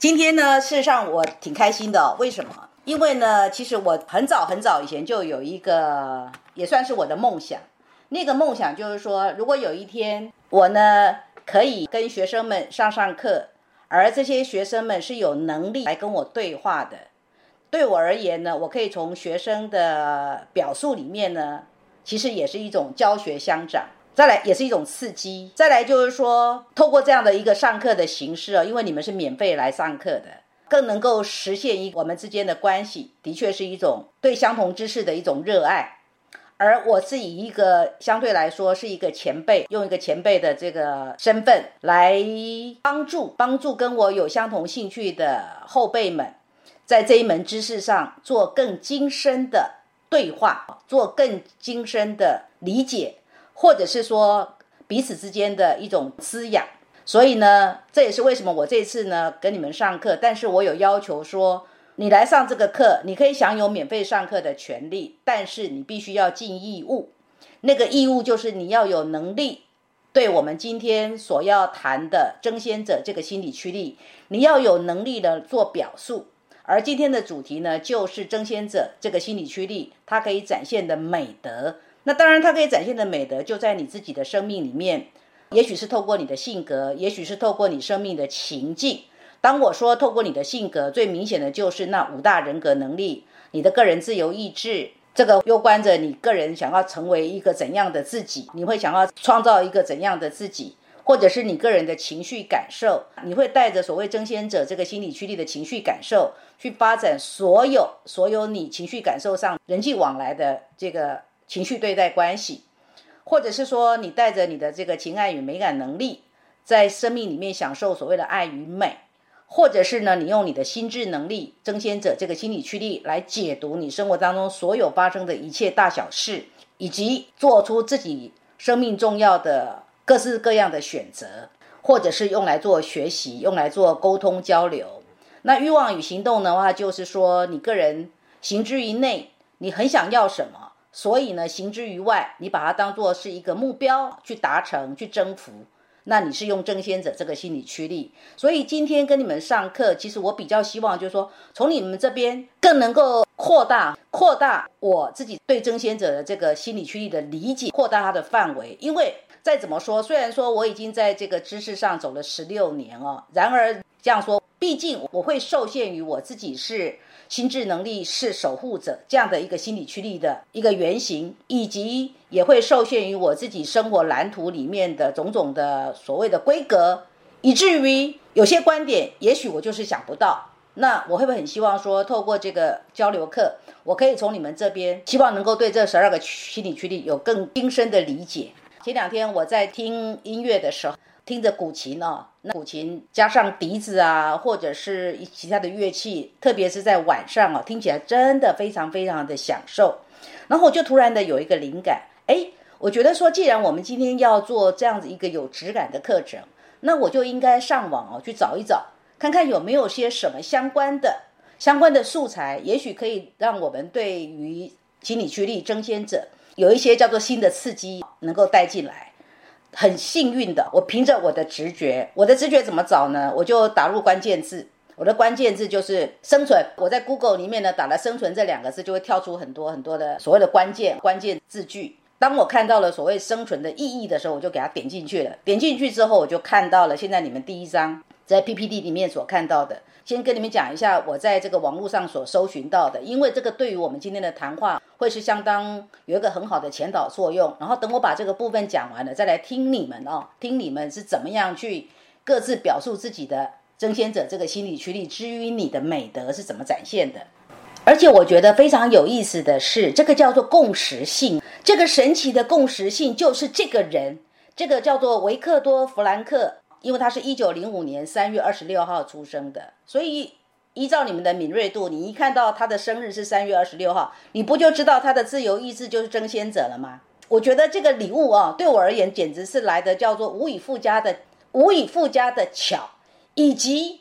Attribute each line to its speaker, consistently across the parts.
Speaker 1: 今天呢，事实上我挺开心的，为什么？因为呢，其实我很早很早以前就有一个，也算是我的梦想。那个梦想就是说，如果有一天我呢可以跟学生们上上课，而这些学生们是有能力来跟我对话的，对我而言呢，我可以从学生的表述里面呢，其实也是一种教学相长。再来也是一种刺激。再来就是说，透过这样的一个上课的形式啊，因为你们是免费来上课的，更能够实现一我们之间的关系，的确是一种对相同知识的一种热爱。而我是以一个相对来说是一个前辈，用一个前辈的这个身份来帮助帮助跟我有相同兴趣的后辈们，在这一门知识上做更精深的对话，做更精深的理解。或者是说彼此之间的一种滋养，所以呢，这也是为什么我这次呢跟你们上课，但是我有要求说，你来上这个课，你可以享有免费上课的权利，但是你必须要尽义务。那个义务就是你要有能力，对我们今天所要谈的争先者这个心理驱力，你要有能力的做表述。而今天的主题呢，就是争先者这个心理驱力，它可以展现的美德。那当然，它可以展现的美德就在你自己的生命里面，也许是透过你的性格，也许是透过你生命的情境。当我说透过你的性格，最明显的就是那五大人格能力，你的个人自由意志，这个攸关着你个人想要成为一个怎样的自己，你会想要创造一个怎样的自己，或者是你个人的情绪感受，你会带着所谓争先者这个心理驱力的情绪感受，去发展所有所有你情绪感受上人际往来的这个。情绪对待关系，或者是说你带着你的这个情爱与美感能力，在生命里面享受所谓的爱与美，或者是呢，你用你的心智能力、争先者这个心理驱力来解读你生活当中所有发生的一切大小事，以及做出自己生命重要的各式各样的选择，或者是用来做学习、用来做沟通交流。那欲望与行动的话，就是说你个人行之于内，你很想要什么。所以呢，行之于外，你把它当做是一个目标去达成、去征服，那你是用争先者这个心理驱力。所以今天跟你们上课，其实我比较希望就是说，从你们这边更能够扩大、扩大我自己对争先者的这个心理驱力的理解，扩大它的范围。因为再怎么说，虽然说我已经在这个知识上走了十六年哦，然而这样说，毕竟我会受限于我自己是。心智能力是守护者这样的一个心理驱力的一个原型，以及也会受限于我自己生活蓝图里面的种种的所谓的规格，以至于有些观点也许我就是想不到。那我会不会很希望说，透过这个交流课，我可以从你们这边，希望能够对这十二个心理驱力有更精深的理解。前两天我在听音乐的时候。听着古琴哦，那古琴加上笛子啊，或者是其他的乐器，特别是在晚上哦，听起来真的非常非常的享受。然后我就突然的有一个灵感，哎，我觉得说，既然我们今天要做这样子一个有质感的课程，那我就应该上网哦去找一找，看看有没有些什么相关的相关的素材，也许可以让我们对于心理驱力争先者有一些叫做新的刺激能够带进来。很幸运的，我凭着我的直觉，我的直觉怎么找呢？我就打入关键字，我的关键字就是生存。我在 Google 里面呢打了“生存”这两个字，就会跳出很多很多的所谓的关键关键字句。当我看到了所谓生存的意义的时候，我就给它点进去了。点进去之后，我就看到了现在你们第一章在 PPT 里面所看到的。先跟你们讲一下我在这个网络上所搜寻到的，因为这个对于我们今天的谈话会是相当有一个很好的前导作用。然后等我把这个部分讲完了，再来听你们哦，听你们是怎么样去各自表述自己的争先者这个心理驱力，至于你的美德是怎么展现的。而且我觉得非常有意思的是，这个叫做共识性，这个神奇的共识性就是这个人，这个叫做维克多·弗兰克。因为他是一九零五年三月二十六号出生的，所以依照你们的敏锐度，你一看到他的生日是三月二十六号，你不就知道他的自由意志就是争先者了吗？我觉得这个礼物啊，对我而言简直是来的叫做无以复加的、无以复加的巧，以及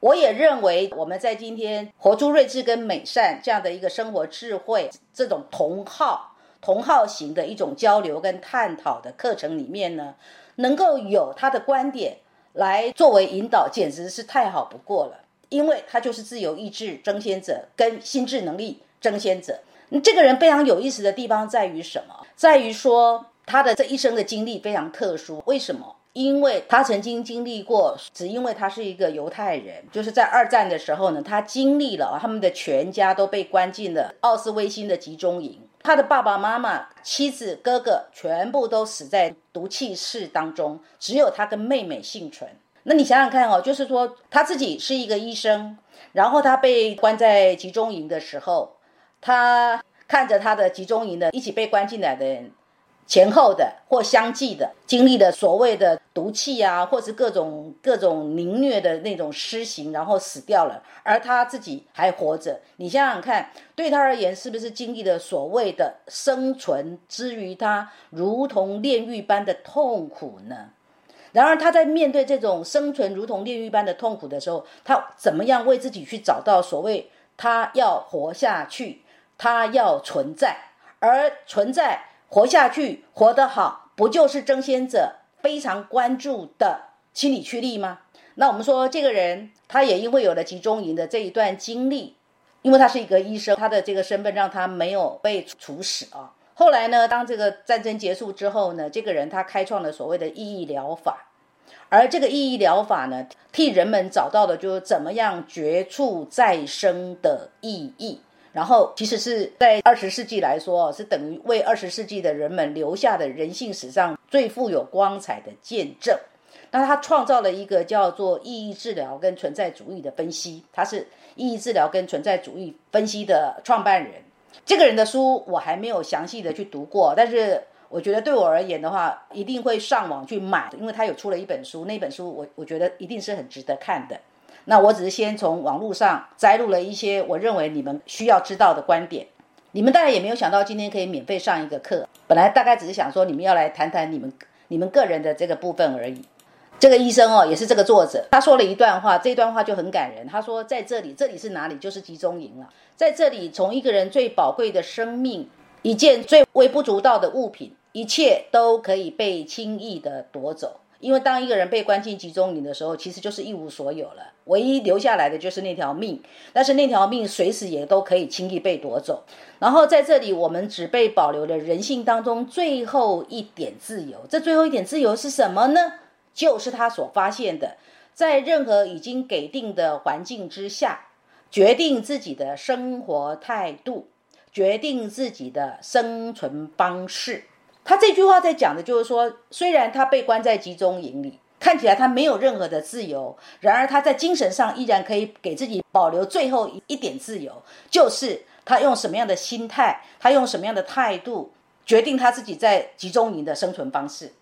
Speaker 1: 我也认为我们在今天活出睿智跟美善这样的一个生活智慧这种同好同好型的一种交流跟探讨的课程里面呢。能够有他的观点来作为引导，简直是太好不过了。因为他就是自由意志争先者跟心智能力争先者。这个人非常有意思的地方在于什么？在于说他的这一生的经历非常特殊。为什么？因为他曾经经历过，只因为他是一个犹太人，就是在二战的时候呢，他经历了他们的全家都被关进了奥斯威辛的集中营，他的爸爸妈妈、妻子、哥哥全部都死在毒气室当中，只有他跟妹妹幸存。那你想想看哦，就是说他自己是一个医生，然后他被关在集中营的时候，他看着他的集中营的一起被关进来的人。前后的或相继的经历了所谓的毒气啊，或是各种各种凌虐的那种施行，然后死掉了，而他自己还活着。你想想看，对他而言，是不是经历了所谓的生存之于他如同炼狱般的痛苦呢？然而他在面对这种生存如同炼狱般的痛苦的时候，他怎么样为自己去找到所谓他要活下去，他要存在，而存在。活下去，活得好，不就是争先者非常关注的心理驱力吗？那我们说，这个人他也因为有了集中营的这一段经历，因为他是一个医生，他的这个身份让他没有被处死啊。后来呢，当这个战争结束之后呢，这个人他开创了所谓的意义疗法，而这个意义疗法呢，替人们找到了就是怎么样绝处再生的意义。然后，其实是在二十世纪来说，是等于为二十世纪的人们留下的人性史上最富有光彩的见证。那他创造了一个叫做意义治疗跟存在主义的分析，他是意义治疗跟存在主义分析的创办人。这个人的书我还没有详细的去读过，但是我觉得对我而言的话，一定会上网去买，因为他有出了一本书，那本书我我觉得一定是很值得看的。那我只是先从网络上摘录了一些我认为你们需要知道的观点。你们大概也没有想到今天可以免费上一个课。本来大概只是想说你们要来谈谈你们你们个人的这个部分而已。这个医生哦，也是这个作者，他说了一段话，这段话就很感人。他说，在这里，这里是哪里？就是集中营了。在这里，从一个人最宝贵的生命，一件最微不足道的物品，一切都可以被轻易的夺走。因为当一个人被关进集中营的时候，其实就是一无所有了，唯一留下来的就是那条命。但是那条命随时也都可以轻易被夺走。然后在这里，我们只被保留了人性当中最后一点自由。这最后一点自由是什么呢？就是他所发现的，在任何已经给定的环境之下，决定自己的生活态度，决定自己的生存方式。他这句话在讲的就是说，虽然他被关在集中营里，看起来他没有任何的自由，然而他在精神上依然可以给自己保留最后一点自由，就是他用什么样的心态，他用什么样的态度，决定他自己在集中营的生存方式。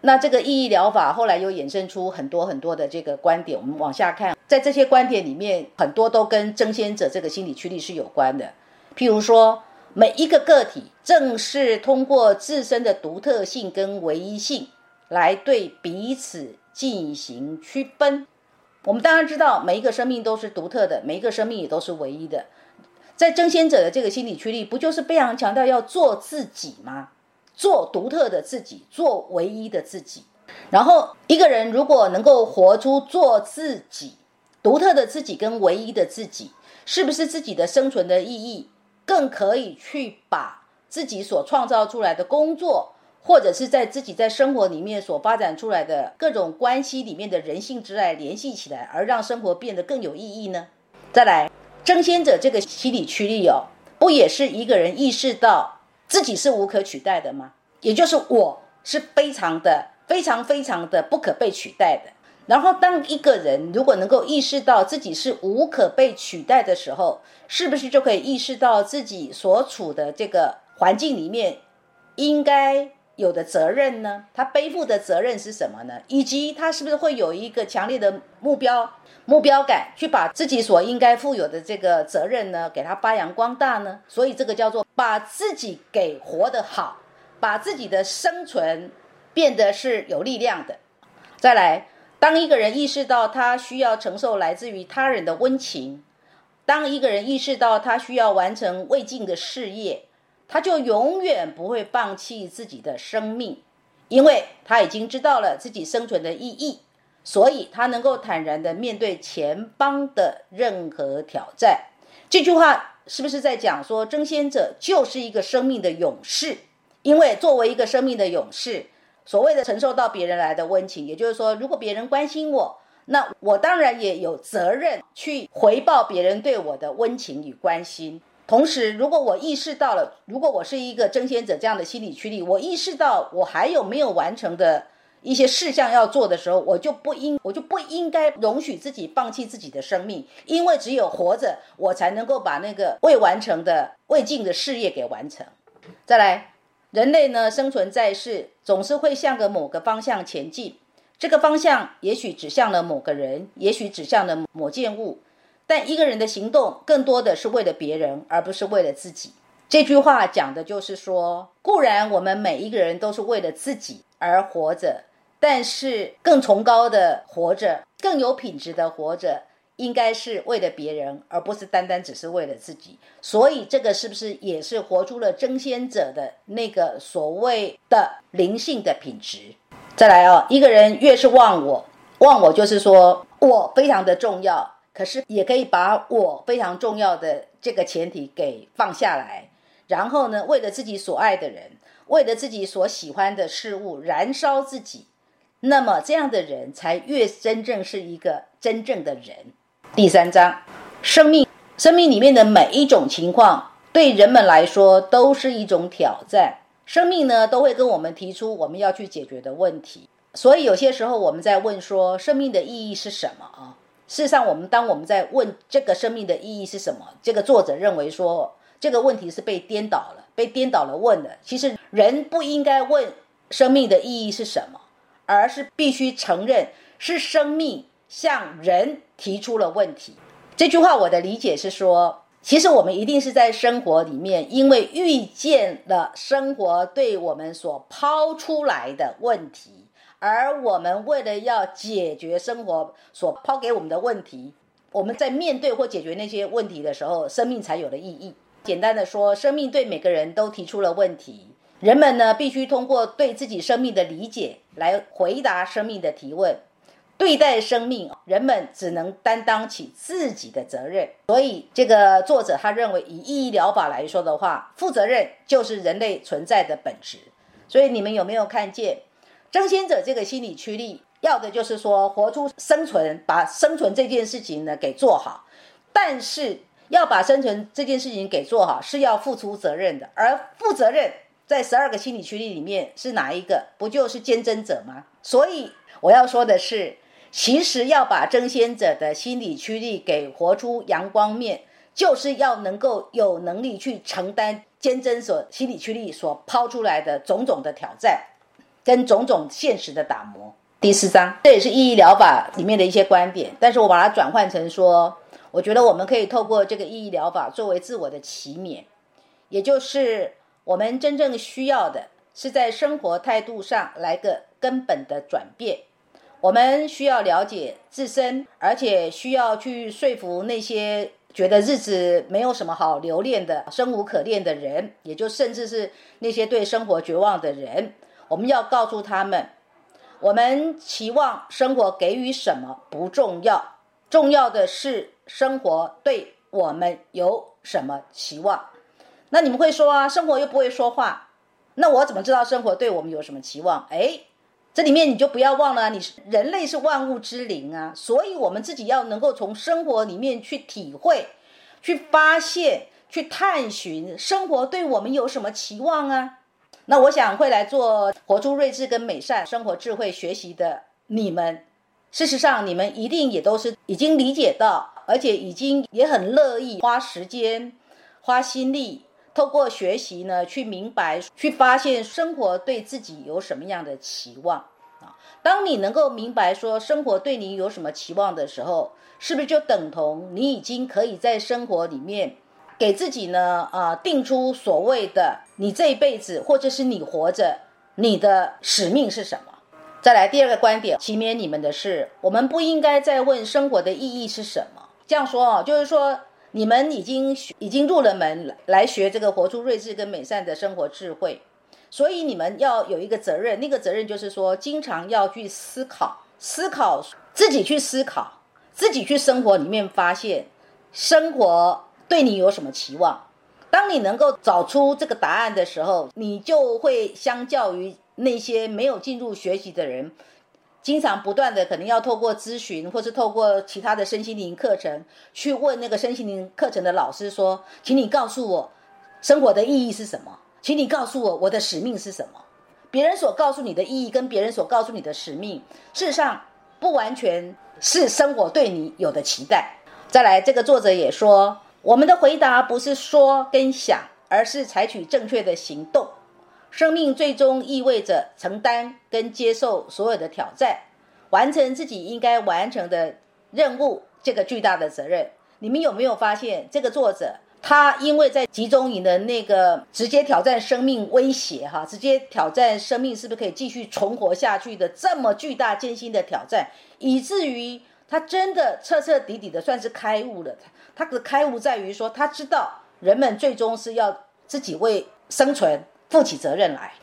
Speaker 1: 那这个意义疗法后来又衍生出很多很多的这个观点，我们往下看，在这些观点里面，很多都跟争先者这个心理驱力是有关的，譬如说。每一个个体正是通过自身的独特性跟唯一性来对彼此进行区分。我们当然知道，每一个生命都是独特的，每一个生命也都是唯一的。在争先者的这个心理驱力，不就是非常强调要做自己吗？做独特的自己，做唯一的自己。然后，一个人如果能够活出做自己、独特的自己跟唯一的自己，是不是自己的生存的意义？更可以去把自己所创造出来的工作，或者是在自己在生活里面所发展出来的各种关系里面的人性之爱联系起来，而让生活变得更有意义呢？再来，争先者这个心理驱力哦，不也是一个人意识到自己是无可取代的吗？也就是我是非常的、非常、非常的不可被取代的。然后，当一个人如果能够意识到自己是无可被取代的时候，是不是就可以意识到自己所处的这个环境里面应该有的责任呢？他背负的责任是什么呢？以及他是不是会有一个强烈的目标、目标感，去把自己所应该负有的这个责任呢，给他发扬光大呢？所以，这个叫做把自己给活得好，把自己的生存变得是有力量的。再来。当一个人意识到他需要承受来自于他人的温情，当一个人意识到他需要完成未尽的事业，他就永远不会放弃自己的生命，因为他已经知道了自己生存的意义。所以他能够坦然的面对前方的任何挑战。这句话是不是在讲说，争先者就是一个生命的勇士？因为作为一个生命的勇士，所谓的承受到别人来的温情，也就是说，如果别人关心我，那我当然也有责任去回报别人对我的温情与关心。同时，如果我意识到了，如果我是一个争先者这样的心理驱力，我意识到我还有没有完成的一些事项要做的时候，我就不应，我就不应该容许自己放弃自己的生命，因为只有活着，我才能够把那个未完成的未尽的事业给完成。再来，人类呢，生存在世，总是会向着某个方向前进，这个方向也许指向了某个人，也许指向了某件物。但一个人的行动更多的是为了别人，而不是为了自己。这句话讲的就是说，固然我们每一个人都是为了自己而活着，但是更崇高的活着、更有品质的活着，应该是为了别人，而不是单单只是为了自己。所以，这个是不是也是活出了争先者的那个所谓的灵性的品质？再来哦，一个人越是忘我，忘我就是说我非常的重要。可是也可以把我非常重要的这个前提给放下来，然后呢，为了自己所爱的人，为了自己所喜欢的事物，燃烧自己。那么这样的人才越真正是一个真正的人。第三章，生命，生命里面的每一种情况，对人们来说都是一种挑战。生命呢，都会跟我们提出我们要去解决的问题。所以有些时候我们在问说，生命的意义是什么啊？事实上，我们当我们在问这个生命的意义是什么，这个作者认为说这个问题是被颠倒了，被颠倒了问的。其实人不应该问生命的意义是什么，而是必须承认是生命向人提出了问题。这句话我的理解是说，其实我们一定是在生活里面，因为遇见了生活对我们所抛出来的问题。而我们为了要解决生活所抛给我们的问题，我们在面对或解决那些问题的时候，生命才有了意义。简单的说，生命对每个人都提出了问题，人们呢必须通过对自己生命的理解来回答生命的提问。对待生命，人们只能担当起自己的责任。所以，这个作者他认为，以意义疗法来说的话，负责任就是人类存在的本质。所以，你们有没有看见？争先者这个心理驱力，要的就是说活出生存，把生存这件事情呢给做好。但是要把生存这件事情给做好，是要付出责任的。而负责任在十二个心理驱力里面是哪一个？不就是坚贞者吗？所以我要说的是，其实要把争先者的心理驱力给活出阳光面，就是要能够有能力去承担坚贞所心理驱力所抛出来的种种的挑战。跟种种现实的打磨。第四章，这也是意义疗法里面的一些观点，但是我把它转换成说，我觉得我们可以透过这个意义疗法作为自我的启勉，也就是我们真正需要的是在生活态度上来个根本的转变。我们需要了解自身，而且需要去说服那些觉得日子没有什么好留恋的、生无可恋的人，也就甚至是那些对生活绝望的人。我们要告诉他们，我们期望生活给予什么不重要，重要的是生活对我们有什么期望。那你们会说啊，生活又不会说话，那我怎么知道生活对我们有什么期望？哎，这里面你就不要忘了，你是人类是万物之灵啊，所以我们自己要能够从生活里面去体会、去发现、去探寻生活对我们有什么期望啊。那我想会来做活出睿智跟美善生活智慧学习的你们，事实上你们一定也都是已经理解到，而且已经也很乐意花时间、花心力，透过学习呢去明白、去发现生活对自己有什么样的期望啊。当你能够明白说生活对你有什么期望的时候，是不是就等同你已经可以在生活里面？给自己呢，啊，定出所谓的你这一辈子，或者是你活着，你的使命是什么？再来第二个观点，启勉你们的是，我们不应该再问生活的意义是什么。这样说哦，就是说你们已经已经入了门来学这个活出睿智跟美善的生活智慧，所以你们要有一个责任，那个责任就是说，经常要去思考思考，自己去思考，自己去生活里面发现，生活对你有什么期望？当你能够找出这个答案的时候，你就会相较于那些没有进入学习的人，经常不断的可能要透过咨询，或是透过其他的身心灵课程去问那个身心灵课程的老师说：“请你告诉我，生活的意义是什么？请你告诉我，我的使命是什么？”别人所告诉你的意义，跟别人所告诉你的使命，事实上不完全是生活对你有的期待。再来，这个作者也说。我们的回答不是说跟想，而是采取正确的行动。生命最终意味着承担跟接受所有的挑战，完成自己应该完成的任务。这个巨大的责任，你们有没有发现？这个作者他因为在集中营的那个直接挑战生命威胁，哈，直接挑战生命是不是可以继续存活下去的这么巨大艰辛的挑战，以至于他真的彻彻底底的算是开悟了。他他的开悟在于说，他知道人们最终是要自己为生存负起责任来。